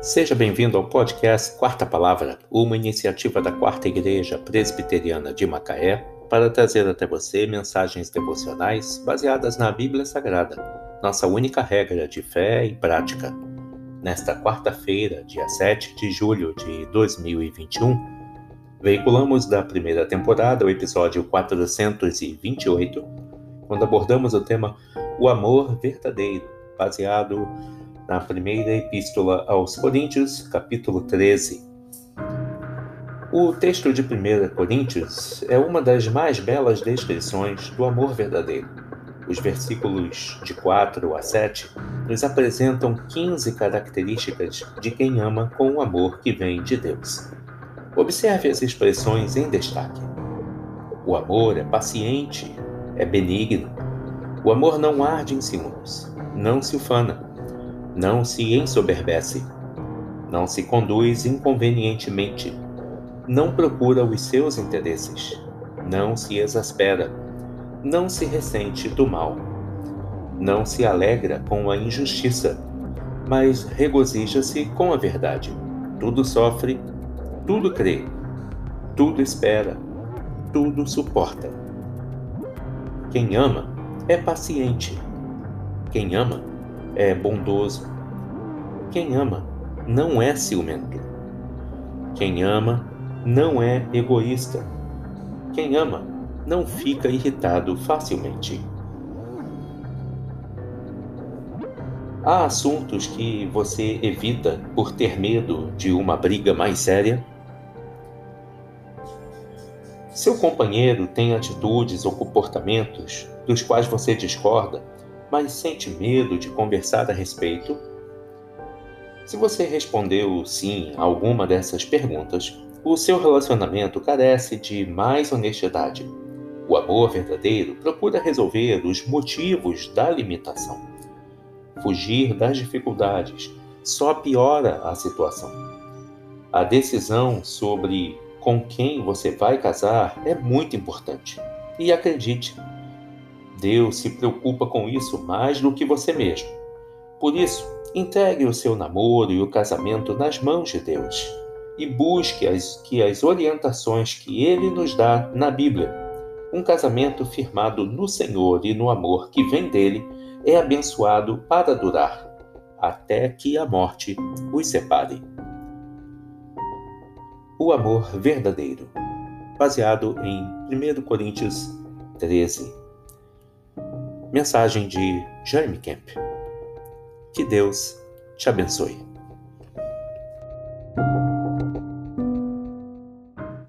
Seja bem-vindo ao podcast Quarta Palavra, uma iniciativa da Quarta Igreja Presbiteriana de Macaé para trazer até você mensagens devocionais baseadas na Bíblia Sagrada, nossa única regra de fé e prática. Nesta quarta-feira, dia 7 de julho de 2021, veiculamos da primeira temporada o episódio 428, quando abordamos o tema O Amor Verdadeiro, baseado na primeira epístola aos Coríntios, capítulo 13. O texto de 1 Coríntios é uma das mais belas descrições do amor verdadeiro. Os versículos de 4 a 7 nos apresentam 15 características de quem ama com o amor que vem de Deus. Observe as expressões em destaque. O amor é paciente, é benigno. O amor não arde em ciúmes, não se ufana não se ensoberbece, não se conduz inconvenientemente, não procura os seus interesses, não se exaspera, não se ressente do mal, não se alegra com a injustiça, mas regozija-se com a verdade. Tudo sofre, tudo crê, tudo espera, tudo suporta. Quem ama é paciente. Quem ama é bondoso. Quem ama não é ciumento. Quem ama não é egoísta. Quem ama não fica irritado facilmente. Há assuntos que você evita por ter medo de uma briga mais séria? Seu companheiro tem atitudes ou comportamentos dos quais você discorda mas sente medo de conversar a respeito? Se você respondeu sim a alguma dessas perguntas, o seu relacionamento carece de mais honestidade. O amor verdadeiro procura resolver os motivos da limitação. Fugir das dificuldades só piora a situação. A decisão sobre com quem você vai casar é muito importante. E acredite, Deus se preocupa com isso mais do que você mesmo. Por isso, entregue o seu namoro e o casamento nas mãos de Deus e busque as, que as orientações que Ele nos dá na Bíblia. Um casamento firmado no Senhor e no amor que vem dele é abençoado para durar, até que a morte os separe. O amor verdadeiro, baseado em 1 Coríntios 13. Mensagem de Jeremy Camp. Que Deus te abençoe.